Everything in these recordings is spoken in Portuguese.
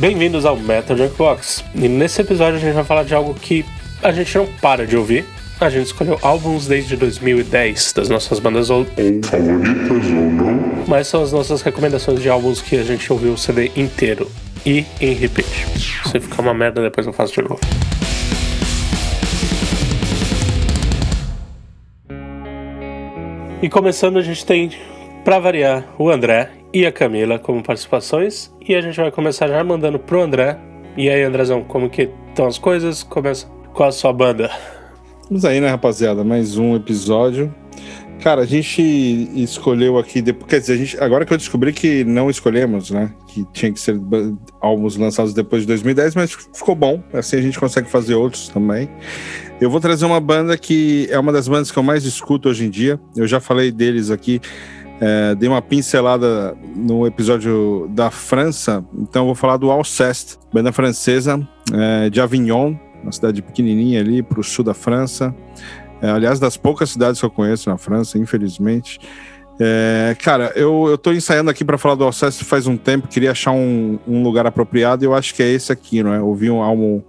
Bem-vindos ao Metal Jukebox. E nesse episódio a gente vai falar de algo que a gente não para de ouvir. A gente escolheu álbuns desde 2010 das nossas bandas ou favoritas ou não. mas são as nossas recomendações de álbuns que a gente ouviu o CD inteiro e em repeat. Se ficar uma merda, depois eu faço de novo. E começando, a gente tem, pra variar, o André e a Camila como participações. E a gente vai começar já mandando pro André. E aí, Andrezão, como que estão as coisas? Começa com a sua banda. Vamos aí, né, rapaziada? Mais um episódio. Cara, a gente escolheu aqui, depois, quer dizer, gente, agora que eu descobri que não escolhemos, né? Que tinha que ser álbuns lançados depois de 2010, mas ficou bom. Assim a gente consegue fazer outros também. Eu vou trazer uma banda que é uma das bandas que eu mais escuto hoje em dia. Eu já falei deles aqui, é, dei uma pincelada no episódio da França, então vou falar do Alceste, banda francesa é, de Avignon, uma cidade pequenininha ali para o sul da França. É, aliás, das poucas cidades que eu conheço na França, infelizmente. É, cara, eu, eu tô ensaiando aqui para falar do Alceste faz um tempo, queria achar um, um lugar apropriado e eu acho que é esse aqui, não é? Ouvi um álbum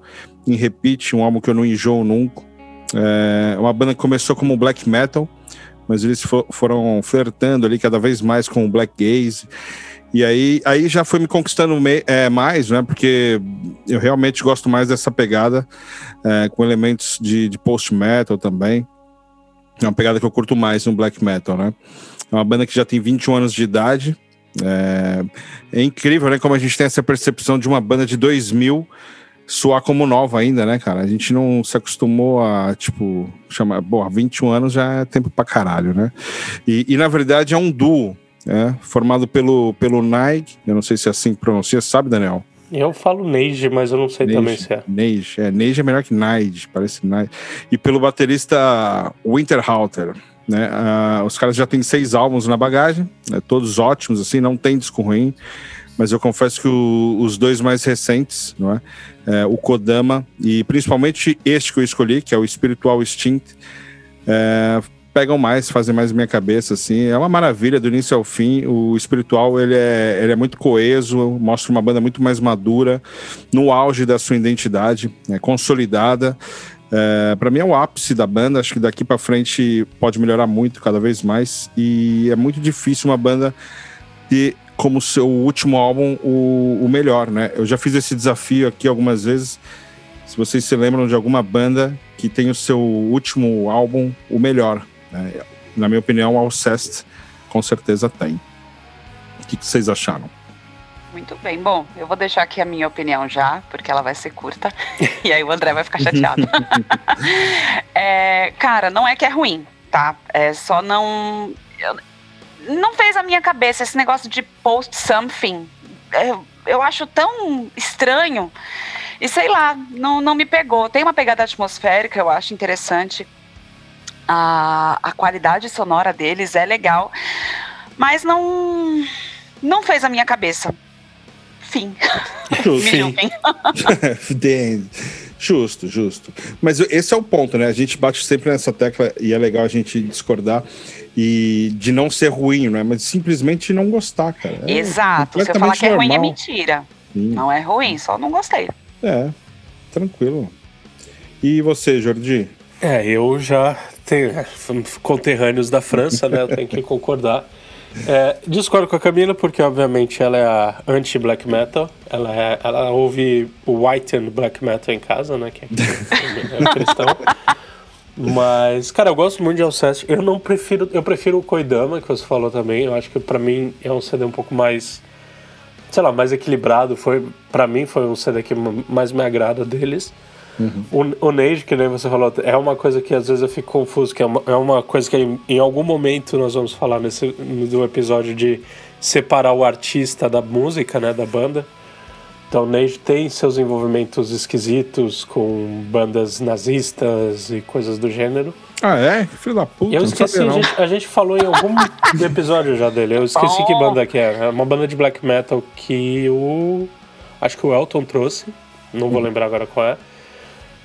em repeat, um álbum que eu não enjoo nunca. É uma banda que começou como black metal, mas eles fo- foram flertando ali cada vez mais com o black gaze. E aí, aí já foi me conquistando me- é, mais, né? Porque eu realmente gosto mais dessa pegada, é, com elementos de, de post-metal também. É uma pegada que eu curto mais no black metal, né? É uma banda que já tem 21 anos de idade. É, é incrível, né? Como a gente tem essa percepção de uma banda de 2000 soar como nova ainda, né, cara? A gente não se acostumou a, tipo, chamar. Bom, 21 anos já é tempo pra caralho, né? E, e, na verdade é um duo, né? Formado pelo, pelo Nike, eu não sei se é assim que pronuncia, sabe, Daniel? Eu falo Neige, mas eu não sei também se é. Neige, é, Neige é melhor que Nige, parece Nige. E pelo baterista Winterhalter, né? Ah, os caras já têm seis álbuns na bagagem, né, todos ótimos, assim, não tem disco ruim, mas eu confesso que o- os dois mais recentes, não é? É, o Kodama e principalmente este que eu escolhi, que é o Spiritual Instinct, é, pegam mais, fazem mais minha cabeça, assim. É uma maravilha do início ao fim. O espiritual, ele é, ele é muito coeso, mostra uma banda muito mais madura, no auge da sua identidade, né, consolidada. É, para mim é o ápice da banda. Acho que daqui para frente pode melhorar muito, cada vez mais. E é muito difícil uma banda ter como seu último álbum o, o melhor, né? Eu já fiz esse desafio aqui algumas vezes. Se vocês se lembram de alguma banda que tem o seu último álbum o melhor, né? na minha opinião, o Alcest com certeza tem. O que, que vocês acharam? Muito bem. Bom, eu vou deixar aqui a minha opinião já, porque ela vai ser curta. e aí o André vai ficar chateado. É, cara, não é que é ruim, tá? É só não. eu- não fez a minha cabeça esse negócio de post something. É, eu acho tão estranho. E sei lá, não, não me pegou. Tem uma pegada atmosférica, eu acho interessante. A, a qualidade sonora deles é legal. Mas não. Não fez a minha cabeça. Fim. Fim. The end. Justo, justo. Mas esse é o ponto, né? A gente bate sempre nessa tecla e é legal a gente discordar e de não ser ruim, né? Mas simplesmente não gostar, cara. É Exato. Se eu falar que é ruim, é mentira. Sim. Não é ruim, só não gostei. É, tranquilo. E você, Jordi? É, eu já tenho é, conterrâneos da França, né? Eu tenho que concordar. É, discordo com a Camila, porque obviamente ela é anti-black metal. Ela, é, ela ouve o white and black metal em casa, né? Que é, é cristão. Mas, cara, eu gosto muito de Alceste. Eu não prefiro. Eu prefiro o Koidama, que você falou também. Eu acho que pra mim é um CD um pouco mais. Sei lá, mais equilibrado. Foi, pra mim foi um CD que mais me agrada deles. O, o Neige, que nem você falou, é uma coisa que às vezes eu fico confuso, que é uma, é uma coisa que em, em algum momento nós vamos falar nesse no episódio de separar o artista da música, né, da banda. Então o Neige tem seus envolvimentos esquisitos com bandas nazistas e coisas do gênero. Ah, é? Filho da puta, Eu não esqueci, a gente, a gente falou em algum episódio já dele. Eu esqueci Bom. que banda que é. É uma banda de black metal que o. Acho que o Elton trouxe. Não vou lembrar agora qual é.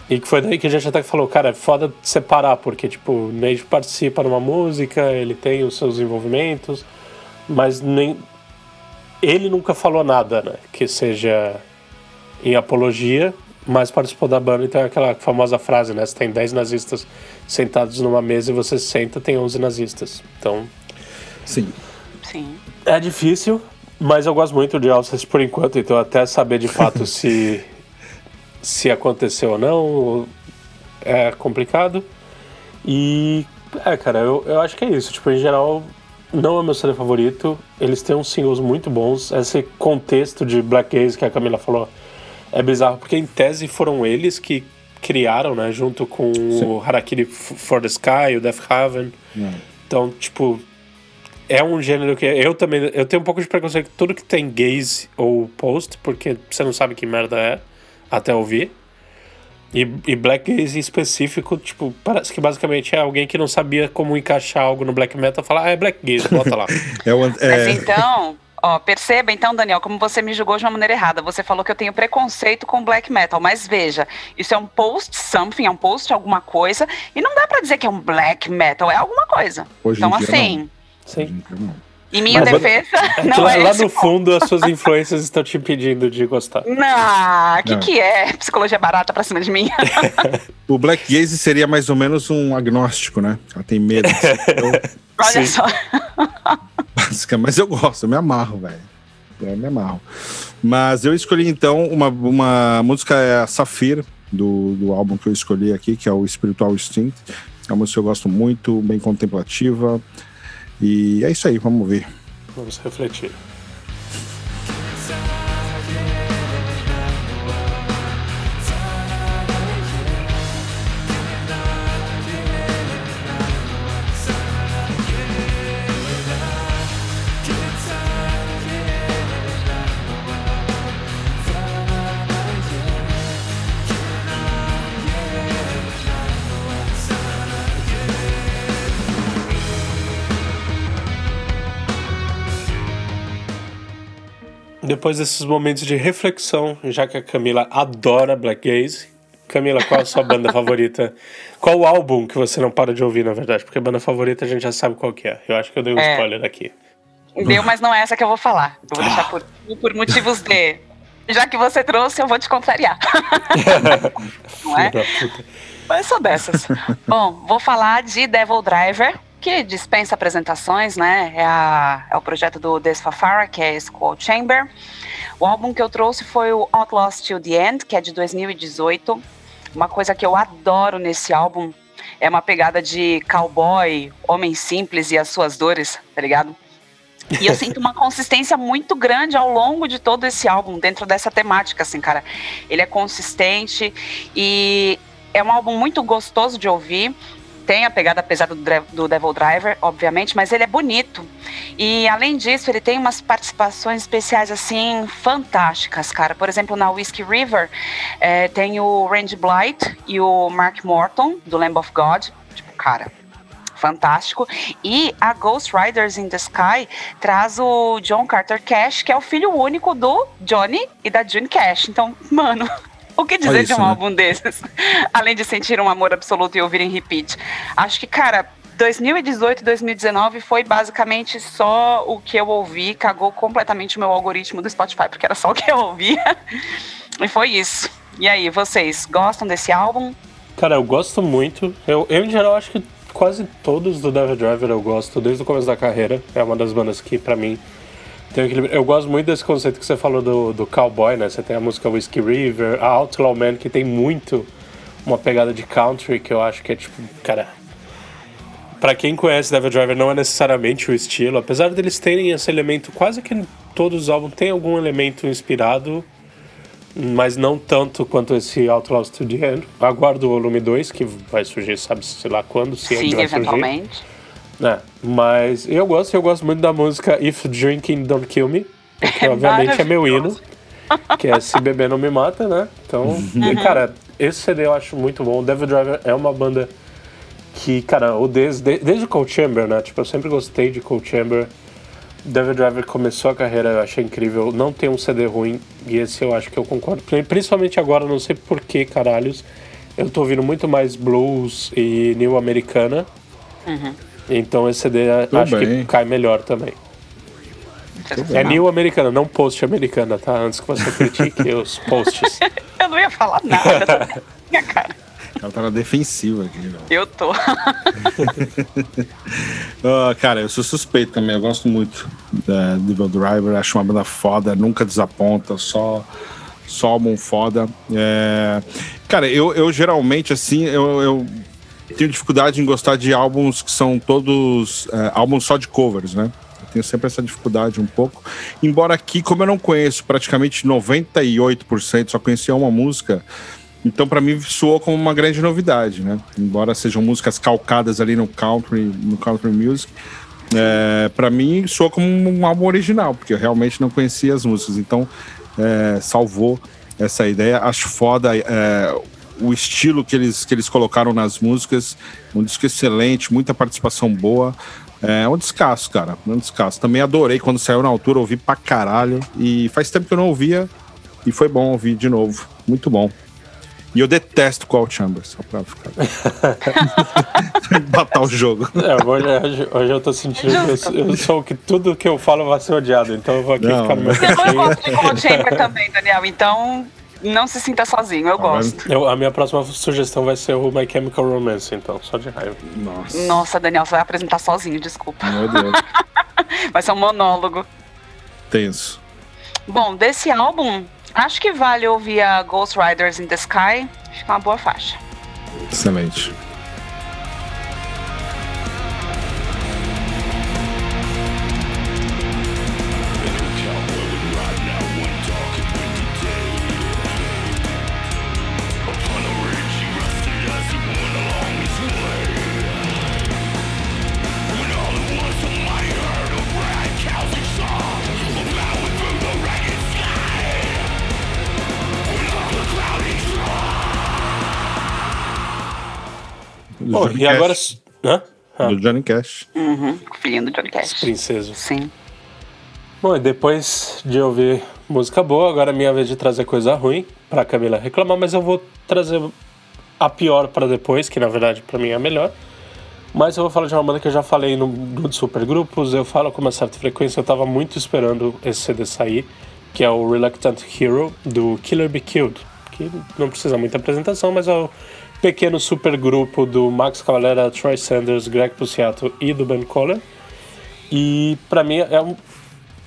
E que foi daí que a gente até falou, cara, é foda separar, porque, tipo, o Neide participa numa música, ele tem os seus envolvimentos, mas nem. Ele nunca falou nada, né? Que seja em apologia, mas participou da banda, então é aquela famosa frase, né? Se tem 10 nazistas sentados numa mesa e você senta, tem 11 nazistas. Então, Sim. Sim. é difícil, mas eu gosto muito de Alcest por enquanto, então até saber de fato se, se aconteceu ou não é complicado. E, é, cara, eu, eu acho que é isso. Tipo, em geral, não é meu CD favorito. Eles têm uns singles muito bons. Esse contexto de Black Gaze que a Camila falou é bizarro, porque em tese foram eles que criaram, né, junto com o Harakiri for the Sky, o Death Haven. Então, tipo, é um gênero que eu também eu tenho um pouco de preconceito com tudo que tem gaze ou post, porque você não sabe que merda é até ouvir. E, e black gaze em específico, tipo, parece que basicamente é alguém que não sabia como encaixar algo no black metal, falar, ah, é black gaze, bota lá. É o, an- Mas é, então, ó, perceba então, Daniel, como você me julgou de uma maneira errada. Você falou que eu tenho preconceito com black metal, mas veja, isso é um post something, é um post alguma coisa, e não dá pra dizer que é um black metal, é alguma coisa. Hoje em então, dia, assim, Sim. Em minha Mas- defesa, que não lá, é lá no o fundo as suas influências estão te impedindo de gostar. Não, que Não. que é? Psicologia barata pra cima de mim. O Black Gaze seria mais ou menos um agnóstico, né? Ela tem medo. Eu, Olha Sim. só. básica, mas eu gosto, eu me amarro, velho. Eu me amarro. Mas eu escolhi então uma, uma música, é a Safir, do, do álbum que eu escolhi aqui, que é o Spiritual Instinct. É uma música que eu gosto muito, bem contemplativa. E é isso aí, vamos ver. Vamos refletir. Depois desses momentos de reflexão, já que a Camila adora Black Gaze, Camila, qual a sua banda favorita? Qual o álbum que você não para de ouvir, na verdade? Porque a banda favorita a gente já sabe qual que é. Eu acho que eu dei um É. spoiler aqui. Deu, mas não é essa que eu vou falar. Eu vou deixar por, por motivos de. Já que você trouxe, eu vou te contrariar. Não é? Mas sou dessas. Bom, vou falar de Devil Driver, que dispensa apresentações, né? É, a- é o projeto do Desfafara, que é Skull Chamber. O álbum que eu trouxe foi o Outlaws Till the End, que é de 2018. Uma coisa que eu adoro nesse álbum é uma pegada de cowboy, homem simples e as suas dores, tá ligado? E eu sinto uma consistência muito grande ao longo de todo esse álbum, dentro dessa temática, assim, cara. Ele é consistente e é um álbum muito gostoso de ouvir. Tem a pegada pesada do, Devil Driver, obviamente, mas ele é bonito. E além disso, ele tem umas participações especiais, assim, fantásticas, cara. Por exemplo, na Whiskey River, eh, tem o Randy Blight e o Mark Morton, do Lamb of God. Tipo, cara, fantástico. E a Ghost Riders in the Sky traz o John Carter Cash, que é o filho único do Johnny e da June Cash. Então, mano, o que dizer Olha de isso, um né? álbum desses? Além de sentir um amor absoluto e ouvir em repeat. Acho que, cara. 2018 e 2019 foi basicamente só o que eu ouvi, cagou completamente o meu algoritmo do Spotify, porque era só o que eu ouvia. E foi isso. E aí, vocês gostam desse álbum? Cara, eu gosto muito. Eu, eu, em geral, acho que quase todos do Devil Driver eu gosto, desde o começo da carreira. É uma das bandas que, pra mim, um. Eu gosto muito desse conceito que você falou do, do cowboy, né? Você tem a música Whiskey River, a Outlaw Man, que tem muito uma pegada de country, que eu acho que é tipo, cara. Pra quem conhece Devil Driver, não é necessariamente o estilo, apesar deles terem esse elemento, quase que todos os álbuns tem algum elemento inspirado mas não tanto quanto esse Outlaws to the End. Aguardo o volume 2, que vai surgir, sabe, sei lá quando, se é que Sim, vai surgir. É, mas eu gosto, eu gosto muito da música If Drinking Don't Kill Me, que obviamente é meu hino, que é Se Beber Não Me Mata, né? Então, e, cara, esse CD eu acho muito bom. O Devil Driver é uma banda que, cara, o desde, desde o Cold Chamber, né? Tipo, eu sempre gostei de Cold Chamber. Devil Driver começou a carreira, eu achei incrível. Não tem um CD ruim, e esse eu acho que eu concordo. Principalmente agora, não sei por que caralhos. Eu tô ouvindo muito mais blues e new americana. Então esse CD Tudo acho bem. que cai melhor também. É new americana, não post americana, tá? Antes que você critique os posts. Eu não ia falar nada. Minha cara. Ela tá na defensiva aqui. Né? Eu tô. uh, cara, eu sou suspeito também. Eu gosto muito da Devil Driver. Acho uma banda foda, nunca desaponta, só, só álbum foda. É... Cara, eu, eu geralmente, assim, eu, eu tenho dificuldade em gostar de álbuns que são todos é, álbuns só de covers, né? Eu tenho sempre essa dificuldade um pouco. Embora aqui, como eu não conheço praticamente 98%, só conhecia uma música, então para mim soou como uma grande novidade, né? Embora sejam músicas calcadas ali no country, no country music, é, para mim soou como um álbum original, porque eu realmente não conhecia as músicas. Então é, salvou essa ideia. Acho foda é, o estilo que eles, que eles colocaram nas músicas. Um disco excelente, muita participação boa. É um descasso, cara. Um descasso. Também adorei quando saiu na altura, ouvi pra caralho. E faz tempo que eu não ouvia. E foi bom ouvir de novo. Muito bom. E eu detesto Call Chambers, só pra ficar. Batar o jogo. É, hoje, hoje eu tô sentindo que eu, eu, sou que tudo que eu falo vai ser odiado, então eu vou aqui não, ficar no meu cantinho. Eu não gosto de Call Chamber também, Daniel, então não se sinta sozinho, eu gosto. Eu, a minha próxima sugestão vai ser o My Chemical Romance, então, só de raiva. Nossa. Nossa, Daniel, você vai apresentar sozinho, desculpa. Meu Deus. vai ser um monólogo. Tenso. Bom, desse álbum, acho que vale ouvir a Ghost Riders in the Sky. Acho que é uma boa faixa. Excelente. Bom, e agora. Hã? Ah. Do Johnny Cash. Uhum, filhinho do Johnny Cash. Princeso. Sim. Bom, e depois de ouvir música boa, agora é minha vez de trazer coisa ruim pra Camila reclamar, mas eu vou trazer a pior para depois, que na verdade para mim é a melhor. Mas eu vou falar de uma banda que eu já falei no, no Supergrupos, eu falo com uma certa frequência, eu tava muito esperando esse CD sair, que é o Reluctant Hero, do Killer Be Killed, que não precisa muita apresentação, mas é o pequeno supergrupo do Max Cavalera, Troy Sanders, Greg Puciato e do Ben Coller. E para mim é um,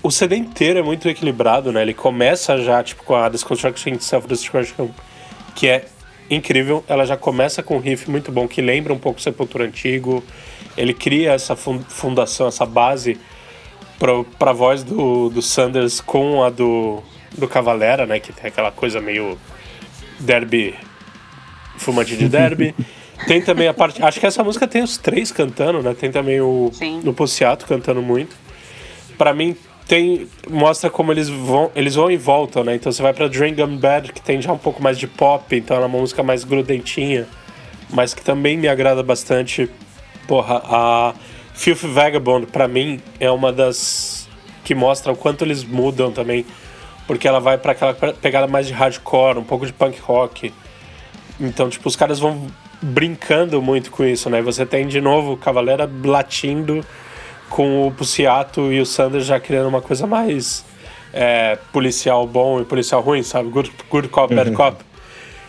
o CD inteiro é muito equilibrado, né? Ele começa já tipo com a Deconstruction Self-Destruction, que é incrível. Ela já começa com um riff muito bom que lembra um pouco o Sepultura antigo. Ele cria essa fundação, essa base para a voz do, do Sanders com a do, do Cavalera, né? Que tem aquela coisa meio derby Fumante de Derby. tem também a parte. Acho que essa música tem os três cantando, né? Tem também o, Sim. o Puciato cantando muito. Para mim, tem mostra como eles vão eles vão e voltam, né? Então você vai para Drain Gun Bad, que tem já um pouco mais de pop, então é uma música mais grudentinha, mas que também me agrada bastante. Porra, a Filth Vagabond para mim é uma das que mostra o quanto eles mudam também, porque ela vai para aquela pegada mais de hardcore, um pouco de punk rock. Então, tipo, os caras vão brincando muito com isso, né? Você tem de novo o Cavalera latindo com o Puciato e o Sanders já criando uma coisa mais é, policial bom e policial ruim, sabe? Good, good cop, bad uhum. cop.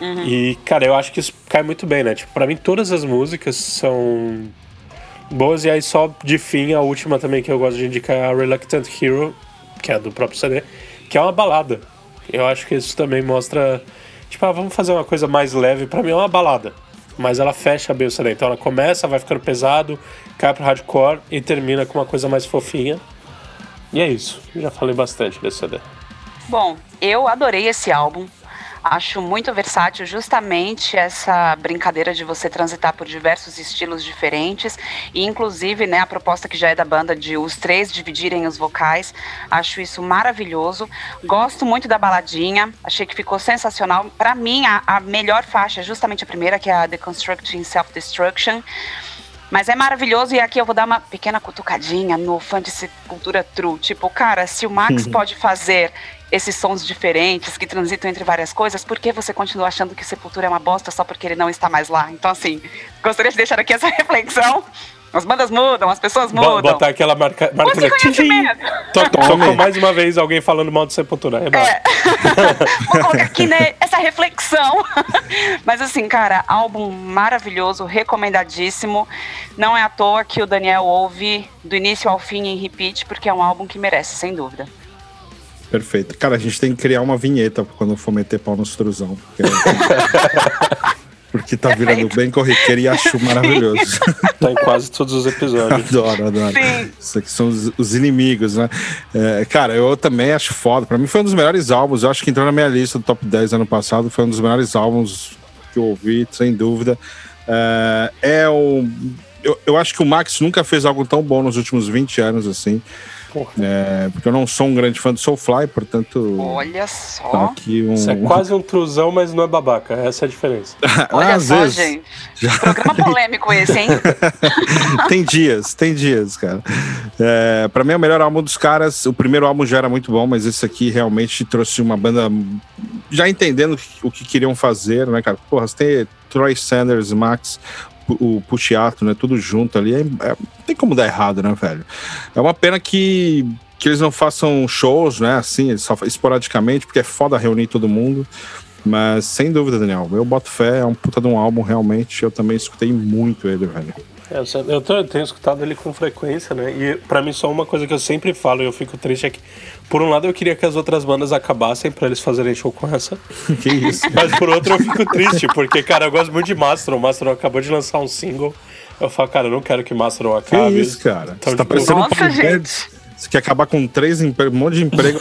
Uhum. E, cara, eu acho que isso cai muito bem, né? Tipo, pra mim todas as músicas são boas. E aí, só de fim, a última também que eu gosto de indicar é a Reluctant Hero, que é do próprio CD, que é uma balada. Eu acho que isso também mostra Tipo, ah, vamos fazer uma coisa mais leve. Para mim é uma balada. Mas ela fecha bem o CD. Então ela começa, vai ficando pesado, cai pro hardcore e termina com uma coisa mais fofinha. E é isso. Já falei bastante desse CD. Bom, eu adorei esse álbum. Acho muito versátil justamente essa brincadeira de você transitar por diversos estilos diferentes e inclusive, né, a proposta que já é da banda de os três dividirem os vocais. Acho isso maravilhoso. Gosto muito da baladinha, achei que ficou sensacional. Para mim, a, a melhor faixa é justamente a primeira, que é a Deconstructing Self-Destruction. Mas é maravilhoso e aqui eu vou dar uma pequena cutucadinha no fã de cultura true. Tipo, cara, se o Max pode fazer esses sons diferentes que transitam entre várias coisas, por que você continua achando que Sepultura é uma bosta só porque ele não está mais lá? Então, assim, gostaria de deixar aqui essa reflexão. As bandas mudam, as pessoas mudam. Botar aquela marca. marca Você conhece mesmo? Tocou mais uma vez alguém falando mal de Sepultura. É, é. Vou colocar aqui né, essa reflexão. Mas assim, cara, álbum maravilhoso, recomendadíssimo. Não é à toa que o Daniel ouve do início ao fim em repeat, porque é um álbum que merece, sem dúvida. Perfeito. Cara, a gente tem que criar uma vinheta quando for meter pau no extrusão. Porque... Porque tá virando bem corriqueiro e acho maravilhoso. Tá em quase todos os episódios. adoro, adoro. Sim. Isso aqui são os, os inimigos, né? É, cara, eu também acho foda. Pra mim foi um dos melhores álbuns. Eu acho que entrou na minha lista do top 10 ano passado. Foi um dos melhores álbuns que eu ouvi, sem dúvida. É, é um. Eu, eu acho que o Max nunca fez algo tão bom nos últimos 20 anos, assim. É, porque eu não sou um grande fã do Soulfly, portanto. Olha só. Tá aqui um... Isso é quase um truzão, mas não é babaca. Essa é a diferença. Olha Às só, vezes... gente. Já... Programa polêmico esse, hein? tem dias, tem dias, cara. É, pra mim é o melhor álbum dos caras. O primeiro álbum já era muito bom, mas esse aqui realmente trouxe uma banda já entendendo o que queriam fazer, né, cara? Porra, você tem Troy Sanders, Max, o Puxiato, né? Tudo junto ali. É, é, não tem como dar errado, né, velho? É uma pena que, que eles não façam shows, né? Assim, só esporadicamente, porque é foda reunir todo mundo. Mas sem dúvida, Daniel, eu boto fé, é um puta de um álbum, realmente. Eu também escutei muito ele, velho. É, eu, tô, eu, tenho escutado ele com frequência, né? E para mim só uma coisa que eu sempre falo e eu fico triste é que, por um lado, eu queria que as outras bandas acabassem para eles fazerem show com essa. que isso? Mas por outro eu fico triste, porque, cara, eu gosto muito de Mastron. O Mastron acabou de lançar um single. Eu falo, cara, eu não quero que Mastron acabe. Que isso, cara? Então, Você tá tipo, parecendo Nossa, um gente. Você quer acabar com três empregos, um monte de emprego.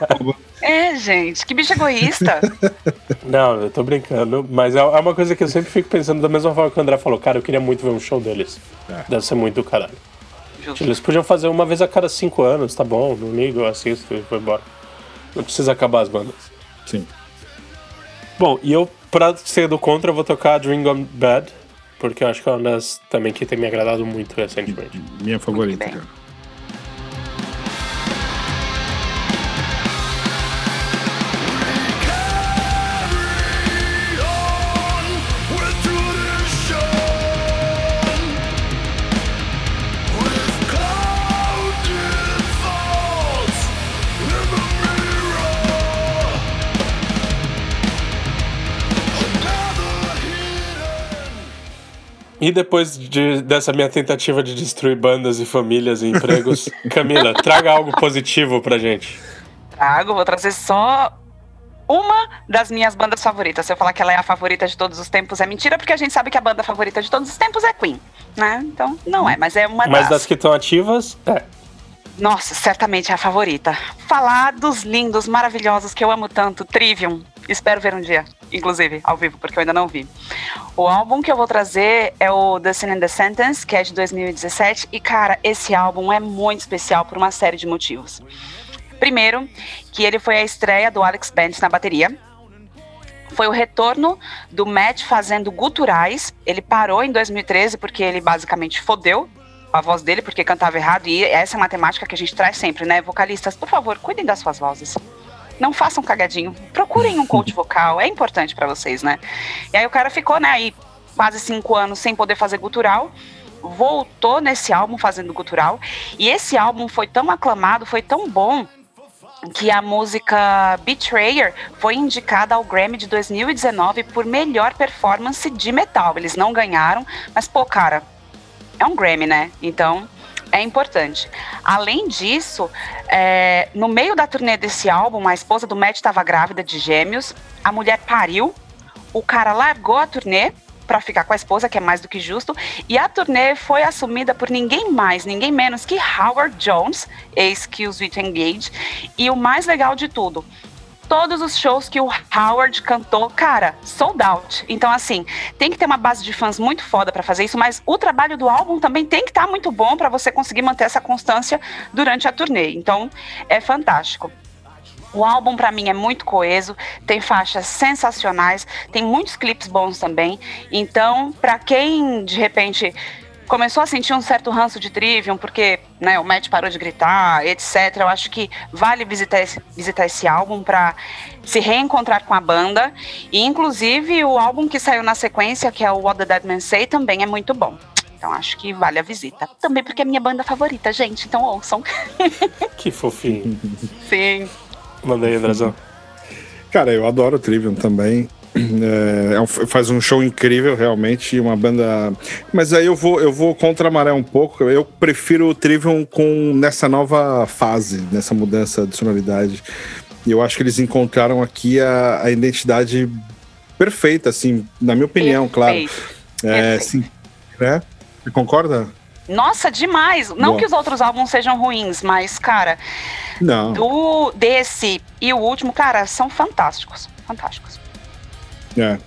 é, gente, que bicho egoísta. Não, eu tô brincando, mas é, é uma coisa que eu sempre fico pensando da mesma forma que o André falou, cara, eu queria muito ver um show deles. É. Deve ser muito do caralho. Justo. Eles podiam fazer uma vez a cada cinco anos, tá bom, não ligo, eu assisto e vou embora. Não precisa acabar as bandas. Sim. Bom, e eu, pra ser do contra, eu vou tocar Dream Gone Bad, porque eu acho que é uma das também que tem me agradado muito recentemente. Minha favorita, cara. E depois de, dessa minha tentativa de destruir bandas e famílias e empregos, Camila, traga algo positivo pra gente. Trago, vou trazer só uma das minhas bandas favoritas. Se eu falar que ela é a favorita de todos os tempos, é mentira, porque a gente sabe que a banda favorita de todos os tempos é Queen, né? Então, não é, mas é uma Mas das, das que estão ativas, é. Nossa, certamente é a favorita. Falar dos lindos, maravilhosos que eu amo tanto, Trivium. Espero ver um dia, inclusive, ao vivo, porque eu ainda não vi. O álbum que eu vou trazer é o The Sin and the Sentence, que é de 2017. E, cara, esse álbum é muito especial por uma série de motivos. Primeiro, que ele foi a estreia do Alex Bent na bateria. Foi o retorno do Matt fazendo guturais. Ele parou em 2013 porque ele basicamente fodeu a voz dele porque cantava errado. E essa é uma temática que a gente traz sempre, né? Vocalistas, por favor, cuidem das suas vozes não façam cagadinho. Procurem um coach vocal, é importante para vocês, né? E aí o cara ficou, né, aí quase cinco anos sem poder fazer gutural. Voltou nesse álbum fazendo gutural. E esse álbum foi tão aclamado, foi tão bom, que a música Betrayer foi indicada ao Grammy de 2019 por melhor performance de metal. Eles não ganharam, mas pô, cara, é um Grammy, né? Então, é importante. Além disso, é, no meio da turnê desse álbum, a esposa do Matt estava grávida de gêmeos, a mulher pariu, o cara largou a turnê para ficar com a esposa, que é mais do que justo, e a turnê foi assumida por ninguém mais, ninguém menos que Howard Jones, ex-Kills With Engage, e o mais legal de tudo, todos os shows que o Howard cantou, cara, sold out. Então, assim, tem que ter uma base de fãs muito foda para fazer isso, mas o trabalho do álbum também tem que estar tá muito bom para você conseguir manter essa constância durante a turnê. Então, é fantástico. O álbum para mim é muito coeso, tem faixas sensacionais, tem muitos clipes bons também. Então, para quem de repente começou a sentir um certo ranço de Trivium, porque né, o Matt parou de gritar, etc. Eu acho que vale visitar esse, visitar esse álbum para se reencontrar com a banda. E, inclusive, o álbum que saiu na sequência, que é o What the Dead Man Say, também é muito bom. Então acho que vale a visita. Também porque é minha banda favorita, gente. Então ouçam. Que fofinho. Sim. Manda aí, Andrezão. Cara, eu adoro o Trivium também. É, é faz um show incrível, realmente, uma banda. Mas aí eu vou, eu vou contra a maré um pouco. Eu prefiro o Trivium com nessa nova fase, nessa mudança de sonoridade. E eu acho que eles encontraram aqui a, a identidade perfeita, assim, na minha opinião, claro. Perfeito. É, perfeito. sim, né? Você concorda? Nossa, demais. Não Boa. que os outros álbuns sejam ruins, mas, cara, Não. do desse e o último, cara, são fantásticos. Fantásticos. É,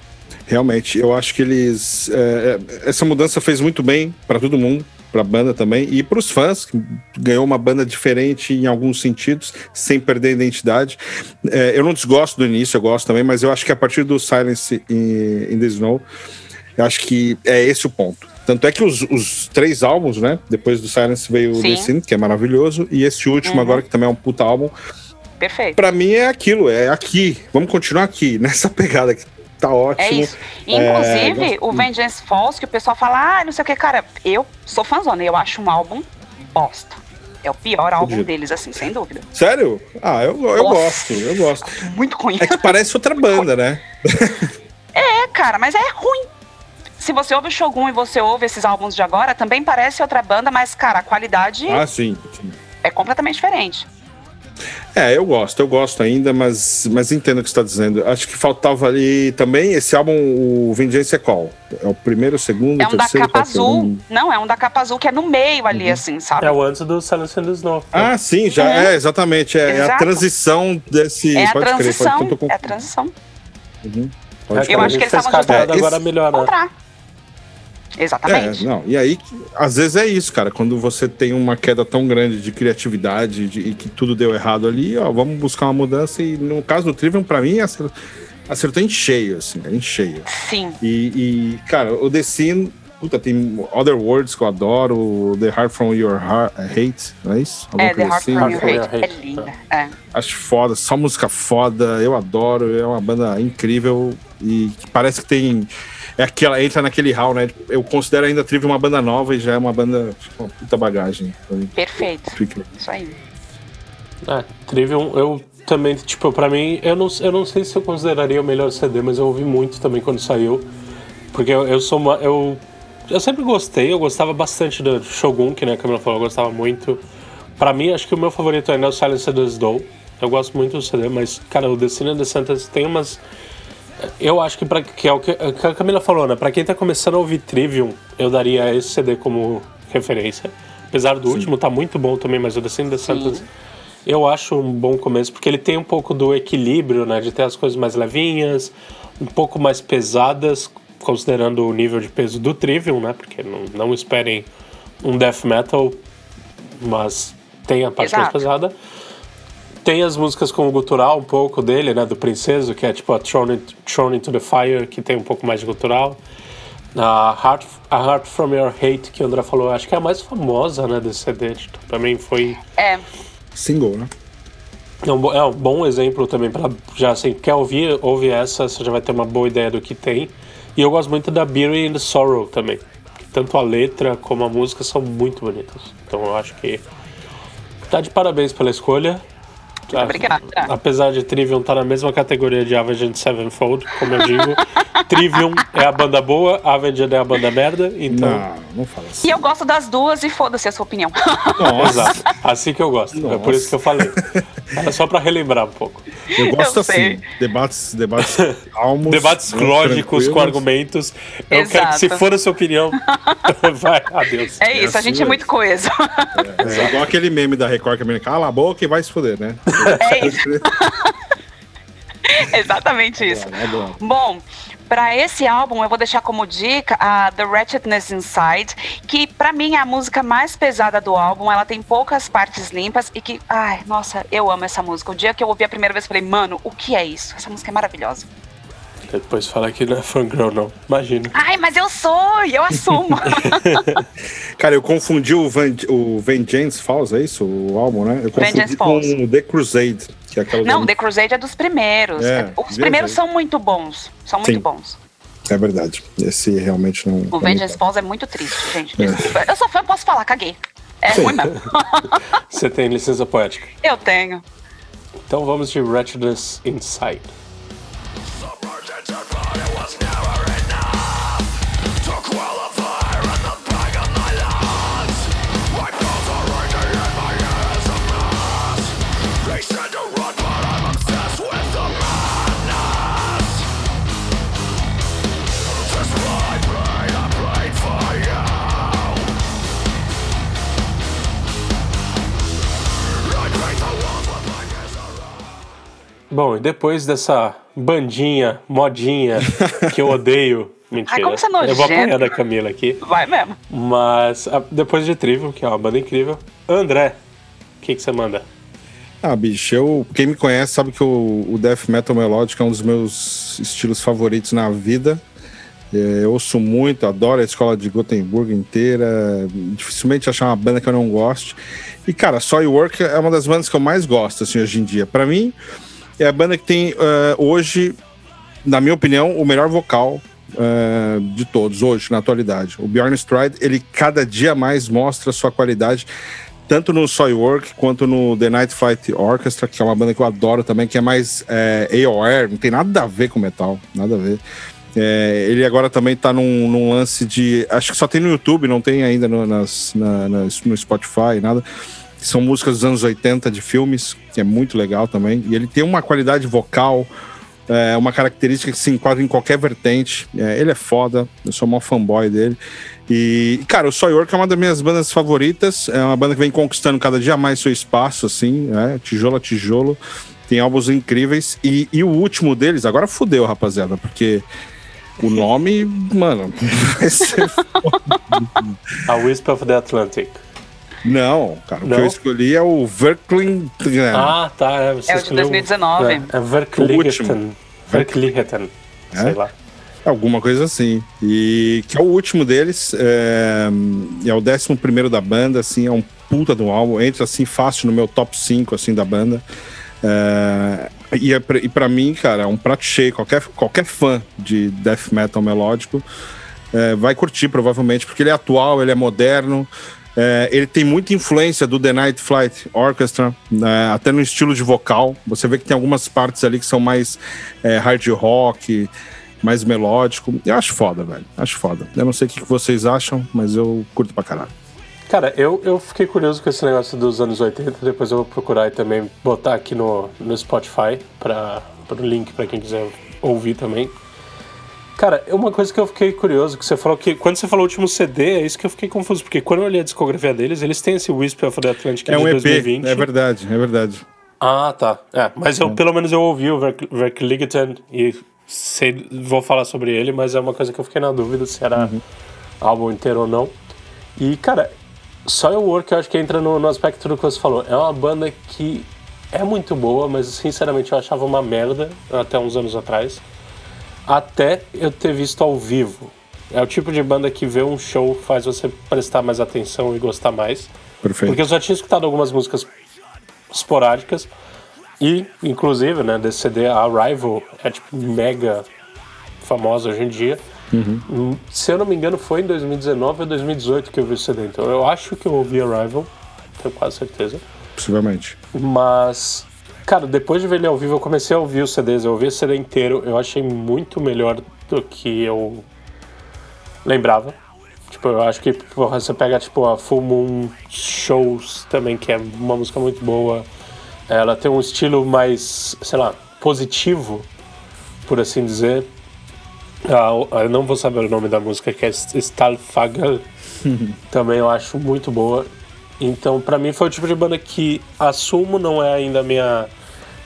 realmente, eu acho que eles. é, é, essa mudança fez muito bem para todo mundo, para a banda também, e para os fãs, que ganhou uma banda diferente em alguns sentidos, sem perder a identidade. É, eu não desgosto do início, eu gosto também, mas eu acho que a partir do Silence in, in the Snow, eu acho que é esse o ponto. Tanto é que os, os três álbuns, né? Depois do Silence veio o Sim. The Sin, que é maravilhoso, e esse último Uhum. agora, que também é um puta álbum, Perfeito. Pra mim é aquilo, é aqui. Vamos continuar aqui, nessa pegada que tá ótimo. É isso. Inclusive, É, o Vengeance Falls, que o pessoal fala, ah, não sei o que, cara, eu sou fãzona, eu acho um álbum bosta. É o pior álbum Acredito. deles, assim, sem dúvida. Sério? Ah, eu, eu Nossa. gosto, eu gosto. Muito ruim. É que parece outra banda, né? É, cara, mas é ruim. Se você ouve o Shogun e você ouve esses álbuns de agora, também parece outra banda, mas, cara, a qualidade Ah, sim. sim. é completamente diferente. É, eu gosto, eu gosto ainda, mas, mas entendo o que você está dizendo. Acho que faltava ali também esse álbum, o Vengeance é qual? É o primeiro, o segundo, É o um da terceiro? capa é o azul. nome? Não, é um da capa azul que é no meio ali, assim, sabe? É o antes do Silence in the Snow. Ah, sim, já Uhum. é, exatamente. É, é a transição desse. é a pode crer, pode, transição. então com- É a transição. Uhum, É, pode Eu acho que eles estavam justamente- agora melhora. Encontrar. É, Exatamente. não, e aí, às vezes é isso, cara. Quando você tem uma queda tão grande de criatividade de- e que tudo deu errado ali, ó, vamos buscar uma mudança. E no caso do Trivium, pra mim, acer- acertou em cheio, assim, em cheio. Sim. E, e, cara, o The Sin, puta, tem Other Words que eu adoro, The Heart From Your Heart, Hate, não é isso? Alguma É, The coisa Heart assim. From Heart Your Your Hate. É Hate, linda. É. Acho foda, só música foda, eu adoro, é uma banda incrível e que parece que tem. É aquela, entra naquele hall, né? Eu considero ainda a Trivium uma banda nova e já é uma banda, uma puta bagagem. Perfeito. fica- Isso aí. É, Trivium, eu também, tipo, pra mim, eu não, eu não sei se eu consideraria o melhor CD, mas eu ouvi muito também quando saiu. Porque eu, eu sou uma. Eu, eu sempre gostei, eu gostava bastante do Shogun, que né, a Camila falou, eu gostava muito. Pra mim, acho que o meu favorito ainda é o Silence of the Snow. Eu gosto muito do CD, mas, cara, o Destiny and the Sentence tem umas. Eu acho que, pra, que é o que, que a Camila falou, né? Pra quem tá começando a ouvir Trivium, eu daria esse CD como referência. Apesar do último tá muito bom também, mas o and the Sentence eu acho um bom começo, porque ele tem um pouco do equilíbrio, né? De ter as coisas mais levinhas, um pouco mais pesadas, considerando o nível de peso do Trivium, né? Porque não, não esperem um death metal, mas tem a parte mais Exato. pesada. Tem as músicas com o gutural um pouco dele, né? Do Princeso, que é tipo a Thrown, Thrown Into the Fire, que tem um pouco mais de gutural. A Heart, a Heart From Your Hate, que o André falou, acho que é a mais famosa, né? Desse CD. Tipo, também foi... É. Single, né? É um, é um bom exemplo também para já assim, quer ouvir, ouve essa, você já vai ter uma boa ideia do que tem. E eu gosto muito da Beauty and the Sorrow também. Tanto a letra como a música são muito bonitas. Então eu acho que tá de parabéns pela escolha. A- obrigada. Apesar de Trivium estar na mesma categoria de Avenged Sevenfold, como eu digo, Trivium é a banda boa, Avenged é a banda merda, então. Não, não fala assim. E eu gosto das duas e foda-se a sua opinião. Nossa, Exato. Assim que eu gosto. É por isso que eu falei. Era só pra relembrar um pouco. eu gosto Eu sei. assim. Debates, debates calmos. Debates né, lógicos com argumentos. Eu quero que, se Exato. for a sua opinião, vai, adeus. É isso, a gente é muito coeso. É igual aquele meme da Record que a menina cala a boca e vai se foder, né? É isso. Exatamente isso. É bom. Bom, para esse álbum eu vou deixar como dica a The Wretchedness Inside, que pra mim é a música mais pesada do álbum. Ela tem poucas partes limpas e que, ai, nossa, eu amo essa música. O dia que eu ouvi a primeira vez, eu falei, mano, o que é isso? Essa música é maravilhosa. Depois fala que não é fangirl, não. Imagina. Ai, mas eu sou, e eu assumo. Cara, eu confundi o, Van, o Vengeance Falls, é isso? O álbum, né? Eu confundi Vengeance com Falls. o The Crusade, que é aquela Não, do- The Crusade é dos primeiros. É, Os viajei. primeiros são muito bons. São muito Sim. bons. É verdade. Esse realmente não. O Vengeance Pons é muito triste, gente. Desculpa. Eu sou fã, posso falar, caguei. É ruim mesmo. Você tem licença poética. Eu tenho. Então vamos de Wretchedness Inside. Bom, e depois dessa bandinha, modinha, que eu odeio. Mentira. Ai, como você é eu vou apanhar da Camila aqui. Vai mesmo. Mas a- depois de Trivium, que é uma banda incrível. André, o que que você manda? Ah, bicho, eu, quem me conhece sabe que o, o death metal melódico é um dos meus estilos favoritos na vida. É, eu ouço muito, adoro a escola de Gothenburg inteira. Dificilmente achar uma banda que eu não goste. E, cara, Soilwork é uma das bandas que eu mais gosto, assim, hoje em dia. Pra mim, é a banda que tem, eh, hoje, na minha opinião, o melhor vocal eh, de todos, hoje, na atualidade. O Bjorn Stride, ele cada dia mais mostra sua qualidade tanto no Soilwork quanto no The Night Fight Orchestra, que é uma banda que eu adoro também, que é mais é, AOR, não tem nada a ver com metal, nada a ver. É, ele agora também tá num, num lance de. Acho que só tem no YouTube, não tem ainda no, nas, na- nas- no Spotify, nada. São músicas dos anos 80 de filmes, que é muito legal também. E ele tem uma qualidade vocal, é, uma característica que se enquadra em qualquer vertente. É, ele é foda, eu sou maior fanboy dele. E, cara, o Soilwork é uma das minhas bandas favoritas. É uma banda que vem conquistando cada dia mais seu espaço, assim, né? tijolo a tijolo. Tem álbuns incríveis. E, e o último deles, agora fudeu, rapaziada, porque o nome, mano, vai ser. A Wisp of the Atlantic. Não, cara, o Não? que eu escolhi é o Verkling. Ah, tá. É, você É o de escolheu- 2019. É, é Verkligheten. É? Sei lá. Alguma coisa assim. E que é o último deles. É, é o décimo primeiro da banda, assim, é um puta de um álbum. Entra assim fácil no meu top 5 assim, da banda. É, e, é pra, e pra mim, cara, é um prato cheio. Qualquer, qualquer fã de death metal melódico é, vai curtir, provavelmente, porque ele é atual, ele é moderno. É, ele tem muita influência do The Night Flight Orchestra, né, até no estilo de vocal. Você vê que tem algumas partes ali que são mais é, hard rock, mais melódico. Eu acho foda, velho. Acho foda. Eu não sei o que vocês acham, mas eu curto pra caralho. Cara, eu, eu fiquei curioso com esse negócio dos anos 80, depois eu vou procurar e também botar aqui no, no Spotify para o link para quem quiser ouvir também. Cara, uma coisa que eu fiquei curioso, que você falou que quando você falou o último CD, é isso que eu fiquei confuso, porque quando eu olhei a discografia deles, eles têm esse Wisp of the Atlantic É de um EP, 2020. é verdade, é verdade. Ah, tá. É, mas eu, pelo menos eu ouvi o Verk- Verklighten e sei, vou falar sobre ele, mas é uma coisa que eu fiquei na dúvida se era álbum inteiro ou não. E, cara, Soilwork eu acho que entra no, no aspecto do que você falou. É uma banda que é muito boa, mas sinceramente eu achava uma merda até uns anos atrás. Até eu ter visto ao vivo. É o tipo de banda que vê um show faz você prestar mais atenção e gostar mais. Perfeito. Porque eu já tinha escutado algumas músicas esporádicas. E, inclusive, né, desse CD, a Arrival é tipo mega famosa hoje em dia. Hum, Se eu não me engano, foi em 2019 ou 2018 que eu vi o CD. Então eu acho que eu ouvi Arrival, tenho quase certeza. Possivelmente. Mas, cara, depois de ver ele ao vivo, eu comecei a ouvir os CDs, eu ouvi o CD inteiro, eu achei muito melhor do que eu lembrava. Tipo, eu acho que porra, você pega tipo a Full Moon Shows também, que é uma música muito boa. Ela tem um estilo mais, sei lá, positivo, por assim dizer. Ah, eu não vou saber o nome da música, que é Stalfagel. também eu acho muito boa. Então, pra mim, foi o tipo de banda que assumo não é ainda a minha.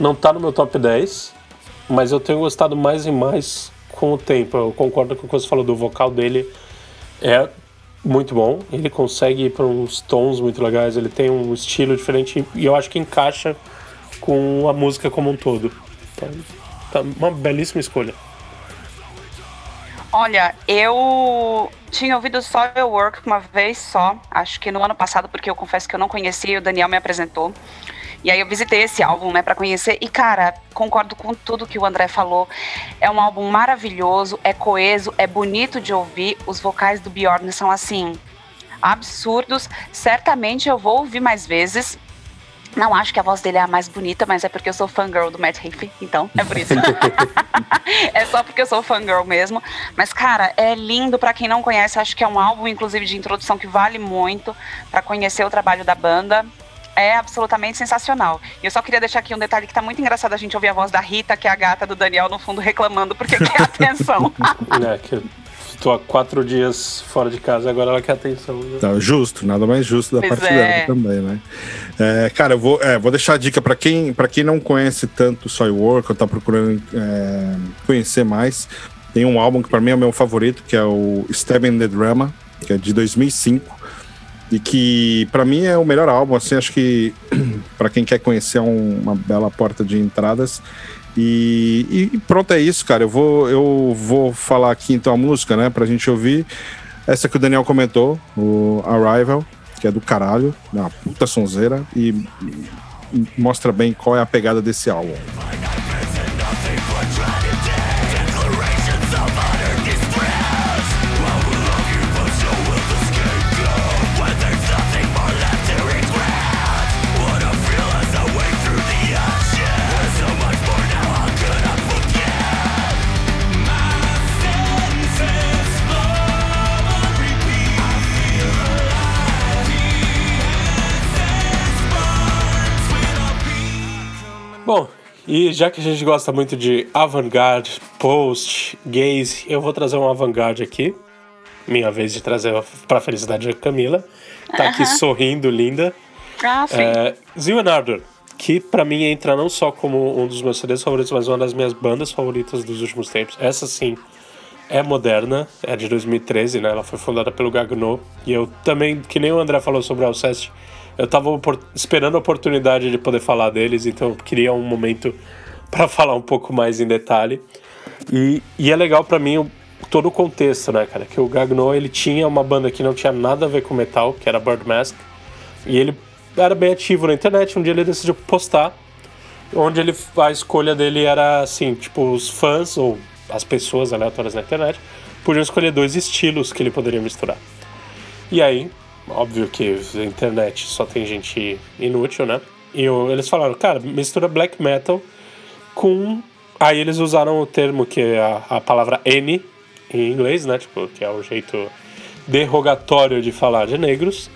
Não tá no meu top 10, mas eu tenho gostado mais e mais com o tempo. Eu concordo com o que você falou do vocal dele. É muito bom. Ele consegue ir para uns tons muito legais. Ele tem um estilo diferente e eu acho que encaixa com a música como um todo. Então, tá uma belíssima escolha. Olha, eu tinha ouvido só Your Work uma vez só, acho que no ano passado, porque eu confesso que eu não conhecia e o Daniel me apresentou. E aí eu visitei esse álbum, né, para conhecer. E cara, concordo com tudo que o André falou. É um álbum maravilhoso, é coeso, é bonito de ouvir. Os vocais do Bjorn são assim absurdos. Certamente eu vou ouvir mais vezes. Não acho que a voz dele é a mais bonita, mas é porque eu sou fangirl do Matt Heafy, então é por isso. é só porque eu sou fangirl mesmo. Mas, cara, é lindo para quem não conhece. Acho que é um álbum, inclusive, de introdução que vale muito para conhecer o trabalho da banda. É absolutamente sensacional. E eu só queria deixar aqui um detalhe que tá muito engraçado a gente ouvir a voz da Rita, que é a gata do Daniel, no fundo, reclamando porque quer atenção. é, que tô há quatro dias fora de casa, agora ela quer atenção. Né? Tá, justo, nada mais justo da pois parte é. dela também, né? É, cara, eu vou, é, vou deixar a dica para quem, quem não conhece tanto Soilwork ou tá procurando é, conhecer mais. Tem um álbum que para mim é o meu favorito, que é o Stabbing the Drama, que é de 2005 e que para mim é o melhor álbum, assim, acho que para quem quer conhecer é um, uma bela porta de entradas. E, e, pronto, é isso, cara. Eu vou, eu vou falar aqui então a música, né, pra gente ouvir. Essa que o Daniel comentou, o Arrival, que é do caralho, uma puta sonzeira, e mostra bem qual é a pegada desse álbum. E já que a gente gosta muito de avant-garde, post, gaze, eu vou trazer um avant-garde aqui. Minha vez de trazer para felicidade da Camila. Tá aqui uh -huh. sorrindo, linda. Ah, sim. É, Ardor, que para mim entra não só como um dos meus CDs favoritos, mas uma das minhas bandas favoritas dos últimos tempos. Essa sim é moderna, é de 2013, né? Ela foi fundada pelo Gagno. E eu também, que nem o André falou sobre o Alceste, eu tava esperando a oportunidade de poder falar deles, então eu queria um momento para falar um pouco mais em detalhe. E, e é legal para mim o, todo o contexto, né, cara? Que o Gagno, ele tinha uma banda que não tinha nada a ver com metal, que era Bird Mask, e ele era bem ativo na internet. Um dia ele decidiu postar, onde ele, a escolha dele era assim, tipo, os fãs ou as pessoas aleatórias na internet podiam escolher dois estilos que ele poderia misturar. E aí, óbvio que a internet só tem gente inútil, né? E eles falaram, cara, mistura black metal com. Aí eles usaram o termo que é a, a palavra N em inglês, né? Tipo, que é o jeito derrogatório de falar de negros.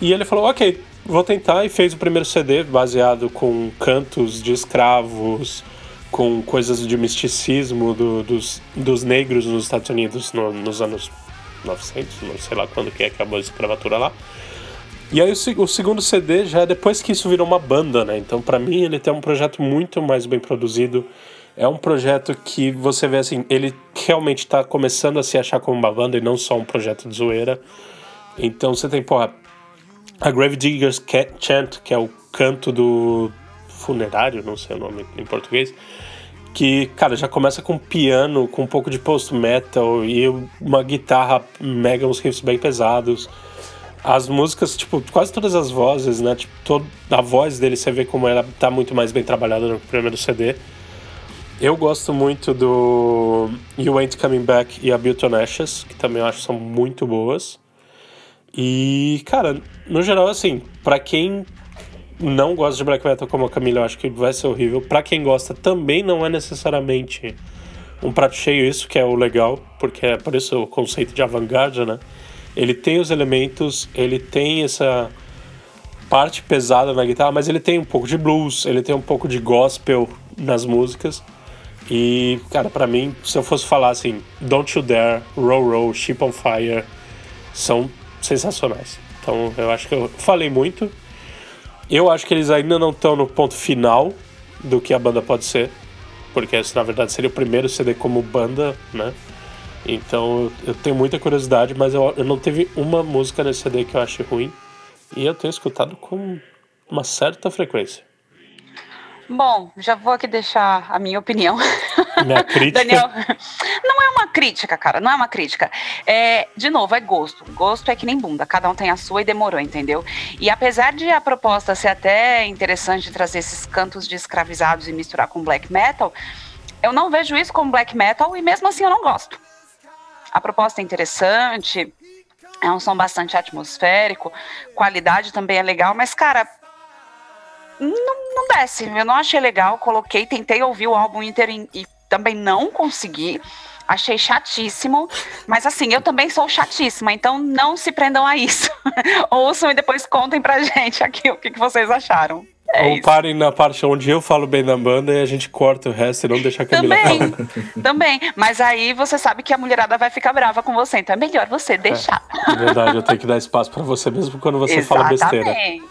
E ele falou, ok, vou tentar, e fez o primeiro CD baseado com cantos de escravos, com coisas de misticismo do, dos, dos negros nos Estados Unidos no, nos anos 900, não sei lá quando que é acabou a escravatura lá. E aí o, o, segundo CD já é depois que isso virou uma banda, né? Então para mim ele tem um projeto muito mais bem produzido. É um projeto que você vê assim, ele realmente está começando a se achar como uma banda e não só um projeto de zoeira. Então você tem, porra, a Grave Diggers Chant, que é o canto do funerário, não sei o nome em português que, cara, já começa com piano, com um pouco de post-metal e uma guitarra mega, uns riffs bem pesados. As músicas, tipo, quase todas as vozes, né? Tipo, todo, a voz dele, você vê como ela tá muito mais bem trabalhada no primeiro CD. Eu gosto muito do You Ain't Coming Back e a Built on Ashes, que também eu acho são muito boas. E, cara, no geral, assim, para quem não gosta de black metal como a Camila, eu acho que vai ser horrível. Para quem gosta, também não é necessariamente um prato cheio, isso que é o legal, porque é por isso o conceito de avant-garde, né? Ele tem os elementos, ele tem essa parte pesada na guitarra, mas ele tem um pouco de blues, ele tem um pouco de gospel nas músicas. E, cara, para mim, se eu fosse falar assim, Don't You Dare, Row Row, Ship on Fire, são sensacionais. Então, eu acho que eu falei muito, eu acho que eles ainda não estão no ponto final do que a banda pode ser, porque esse na verdade seria o primeiro CD como banda, né? Então eu tenho muita curiosidade, mas eu, eu não teve uma música nesse CD que eu achei ruim e eu tenho escutado com uma certa frequência. Bom, já vou aqui deixar a minha opinião. Minha crítica. Daniel, não é uma crítica, cara, não é uma crítica. É, de novo, é gosto. Gosto é que nem bunda, cada um tem a sua e demorou, entendeu? E apesar de a proposta ser até interessante de trazer esses cantos de escravizados e misturar com black metal, eu não vejo isso como black metal e mesmo assim eu não gosto. A proposta é interessante, é um som bastante atmosférico, qualidade também é legal, mas, cara, não, não desce. Eu não achei legal, coloquei, tentei ouvir o álbum inteiro e também não consegui. Achei chatíssimo, mas assim, eu também sou chatíssima, então não se prendam a isso. Ouçam e depois contem pra gente aqui o que, que vocês acharam. É Ou isso. parem na parte onde eu falo bem da banda e a gente corta o resto e não deixa a Camila Também, falar. também. Mas aí você sabe que a mulherada vai ficar brava com você, então é melhor você deixar. É verdade, eu tenho que dar espaço pra você mesmo quando você fala besteira. Exatamente.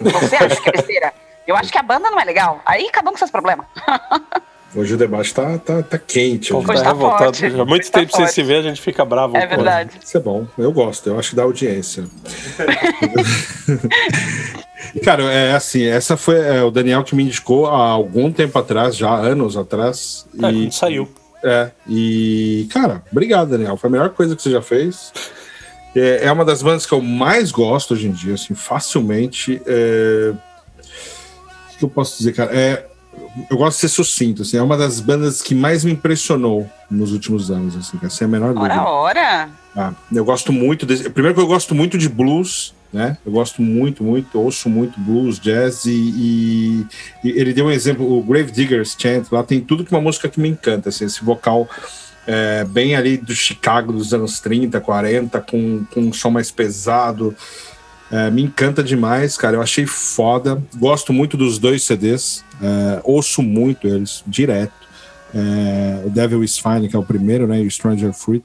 Você acha que é besteira? Eu acho que a banda não é legal. Aí cada um com seus problemas. Hoje o debate tá, tá, tá quente. Pô, hoje. Tá tá revoltado. forte. Já há muito Hoje tá tempo sem forte. se ver, a gente fica bravo. É pô. verdade. Isso é bom, eu gosto, eu acho que dá audiência. Cara, é assim, essa foi é, o Daniel que me indicou há algum tempo atrás, já anos atrás. É, e, saiu. É, e, cara, obrigado, Daniel. Foi a melhor coisa que você já fez. É, é uma das bandas que eu mais gosto hoje em dia, assim, facilmente. É... O que eu posso dizer, cara? É, eu gosto de ser sucinto, assim, é uma das bandas que mais me impressionou nos últimos anos, assim, essa é a menor dúvida. Ora, ora. Ah, eu gosto muito desse. Primeiro que eu gosto muito de blues, né? Eu gosto muito, muito, ouço muito blues, jazz e, e- e ele deu um exemplo, o Grave Diggers Chant, lá tem tudo que uma música que me encanta, assim, esse vocal é, bem ali do Chicago dos anos 30, 40, com, com um som mais pesado. É, me encanta demais, cara. Eu achei foda. Gosto muito dos dois CDs. é, ouço muito eles, direto. É, o Devil is Fine, que é o primeiro, né? E o Stranger Fruit.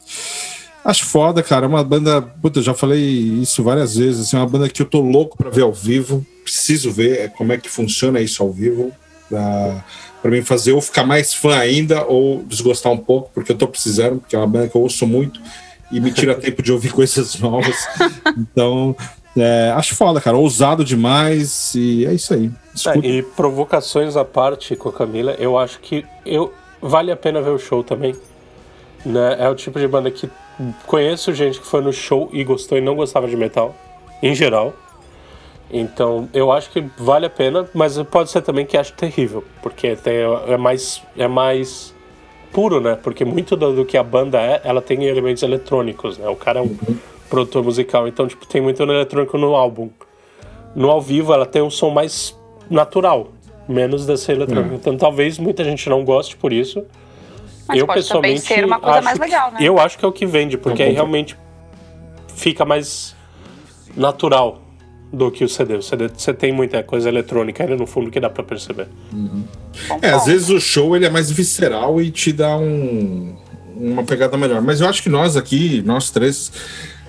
Acho foda, cara. É uma banda. Puta, já falei isso várias vezes. Assim, é uma banda que eu tô louco pra ver ao vivo. Preciso ver como é que funciona isso ao vivo. Pra, pra mim fazer eu ficar mais fã ainda ou desgostar um pouco, porque eu tô precisando, porque é uma banda que eu ouço muito e me tira tempo de ouvir coisas novas. Então, é, acho foda, cara. Ousado demais e é isso aí. É, e provocações à parte com a Camila, eu acho que eu vale a pena ver o show também. Né? É o tipo de banda que conheço gente que foi no show e gostou e não gostava de metal, em geral. Então, eu acho que vale a pena, mas pode ser também que ache terrível, porque tem, é mais é mais puro, né? Porque muito do, do que a banda é, ela tem elementos eletrônicos, né? O cara é um produtor musical, então tipo tem muito eletrônico no álbum. No ao vivo ela tem um som mais natural, menos desse eletrônico. Então talvez muita gente não goste por isso. Mas eu pode também pessoalmente ser uma coisa acho mais que- legal, né? Eu acho que é o que vende, porque Não, aí realmente fica mais natural do que o CD. O CD você tem muita coisa eletrônica ali no fundo que dá pra perceber. Bom É, às vezes o show ele é mais visceral e te dá um, uma pegada melhor. Mas eu acho que nós aqui, nós três,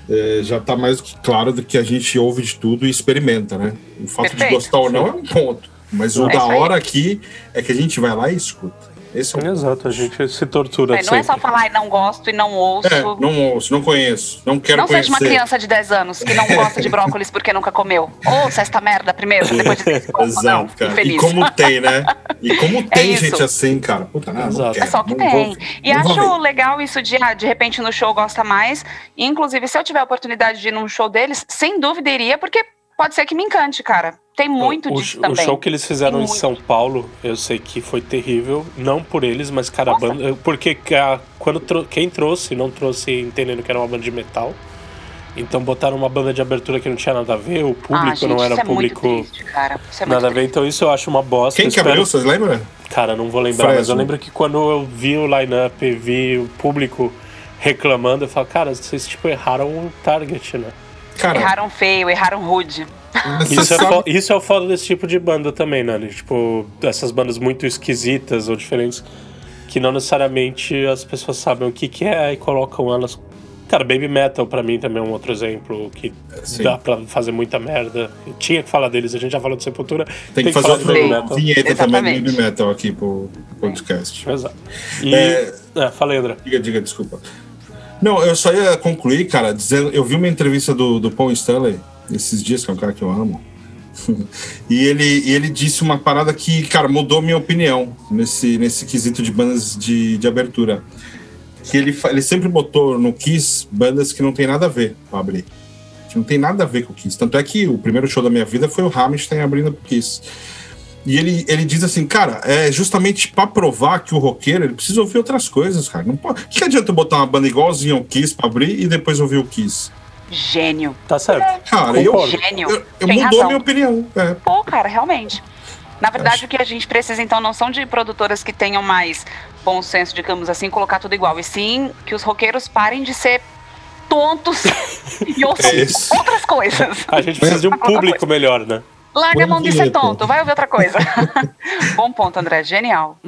é, já tá mais claro do que a gente ouve de tudo e experimenta, né? O fato de Perfeito. gostar ou não é um ponto. Mas o É da hora aqui é que a gente vai lá e escuta. Esse é o Exato, a gente se tortura É, não é sempre. só falar "Ai, não gosto e não ouço. É, não ouço, não conheço, não quero Não seja conhecer. uma criança de 10 anos que não gosta de brócolis porque nunca comeu. Ouça esta merda primeiro, depois de ter não. Exato, cara. Infeliz. E como tem, né? E como tem isso. gente assim, cara. Puta, não, não Exato. quero, É só que não tem. vou- e não acho ver. legal isso de, ah, de repente, no show gosta mais. Inclusive, se eu tiver a oportunidade de ir num show deles, sem dúvida iria, porque pode ser que me encante, cara. Tem muito o, disso o também. show que eles fizeram Tem em muito. São Paulo, eu sei que foi terrível, não por eles, mas cara, a banda, porque a- quando tro- quem trouxe não trouxe entendendo que era uma banda de metal. Então botaram uma banda de abertura que não tinha nada a ver, o público ah, gente, não era isso é público muito triste, cara. Isso é muito nada a ver. Então isso eu acho uma bosta. Quem que espero- abriu, vocês lembram? Cara, não vou lembrar, mas eu Fresno. lembro que quando eu vi o line-up, vi o público reclamando, eu falo, cara, vocês tipo erraram o target, né? Cara, Erraram feio, erraram rude. Isso é, fo- isso é o foda desse tipo de banda também, né? Tipo, essas bandas muito esquisitas ou diferentes que não necessariamente as pessoas sabem o que, que é e colocam elas. Cara, Baby Metal pra mim também é um outro exemplo que Sim. dá pra fazer muita merda. Eu tinha que falar deles, a gente já falou de Sepultura. Tem que fazer Metal. vinheta também do Exatamente. Baby Metal aqui pro podcast. Exato. E. É- É, falei, André. Diga, diga, desculpa. Não, eu só ia concluir, cara, dizendo. Eu vi uma entrevista do, do Paul Stanley esses dias, que é um cara que eu amo. e, ele, ele disse uma parada que, cara, mudou minha opinião nesse, nesse quesito de bandas de, de abertura. que ele, ele sempre botou no Kiss bandas que não tem nada a ver com abrir. Que não tem nada a ver com o Kiss. Tanto é que o primeiro show da minha vida foi o Rammstein abrindo pro Kiss. E ele, ele diz assim, cara, é justamente para provar que o roqueiro ele precisa ouvir outras coisas, cara. Não pode... que adianta eu botar uma banda igualzinha ao Kiss pra abrir e depois ouvir o Kiss? Gênio. Tá certo. Cara, eu, Gênio. eu, eu mudou razão. a minha opinião. É. Pô, cara, realmente. Na verdade, Acho- o que a gente precisa, então, não são de produtoras que tenham mais bom senso, digamos assim, colocar tudo igual. E sim que os roqueiros parem de ser tontos e ouçam É outras coisas. A gente precisa de um público melhor, né? Larga a mão de ser tonto, vai ouvir outra coisa. Bom ponto, André. Genial.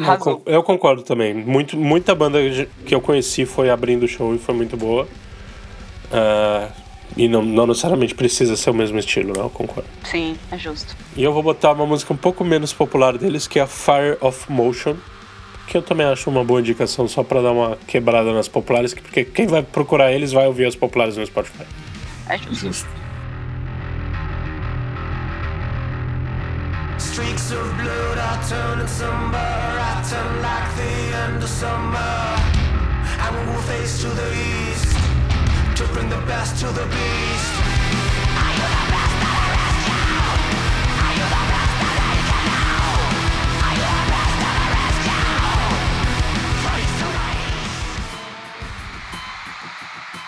Eu, concordo também. Muito, muita banda que eu conheci foi abrindo o show e foi muito boa. Ah, e não, não necessariamente precisa ser o mesmo estilo, né? Eu concordo. Sim, é justo. E eu vou botar uma música um pouco menos popular deles, que é a Fire of Motion, que eu também acho uma boa indicação só pra dar uma quebrada nas populares, que- porque quem vai procurar eles vai ouvir as populares no Spotify. É justo. Streaks of blood are turning somber. I turn like the end of summer. And we will face to the east to bring the best to the beast.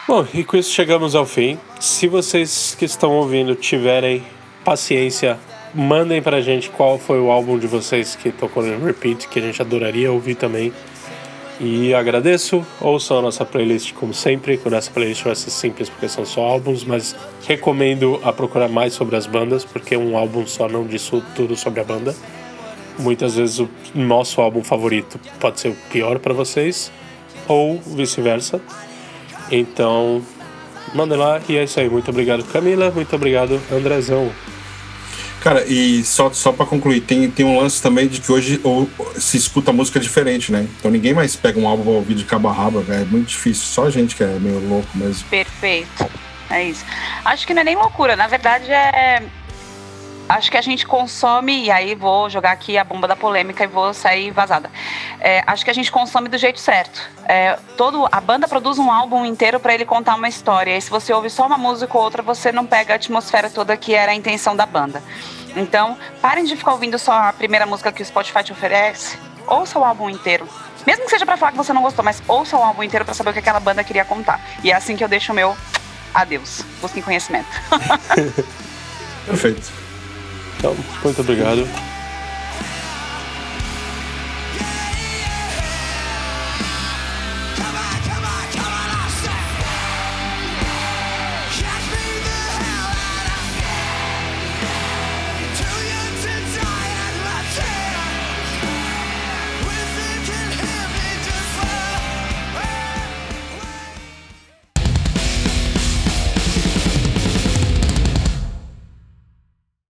Bom, e com isso chegamos ao fim. Se vocês que estão ouvindo tiverem paciência, mandem pra gente qual foi o álbum de vocês que tocou no repeat, que a gente adoraria ouvir também. E agradeço. Ouçam a nossa playlist como sempre, que nossa playlist vai ser simples porque são só álbuns, mas recomendo a procurar mais sobre as bandas, porque um álbum só não diz tudo sobre a banda. Muitas vezes o nosso álbum favorito pode ser o pior pra vocês, ou vice-versa. Então, mandem lá e é isso aí. Muito obrigado, Camila. Muito obrigado, Andrezão. Cara, e só, só pra concluir, tem, tem um lance também de que hoje ou, se escuta música diferente, né? Então ninguém mais pega um álbum pra ouvir de cabo a é muito difícil. Só a gente que é meio louco mesmo. Perfeito. É isso. Acho que não é nem loucura, na verdade é. Acho que a gente consome, e aí vou jogar aqui a bomba da polêmica e vou sair vazada. É, acho que a gente consome do jeito certo. É, todo, a banda produz um álbum inteiro para ele contar uma história. E se você ouve só uma música ou outra, você não pega a atmosfera toda que era a intenção da banda. Então, parem de ficar ouvindo só a primeira música que o Spotify te oferece. Ouça o álbum inteiro. Mesmo que seja pra falar que você não gostou, mas ouça o álbum inteiro pra saber o que aquela banda queria contar. E é assim que eu deixo o meu adeus. Busquem conhecimento. Perfeito. Então, muito obrigado.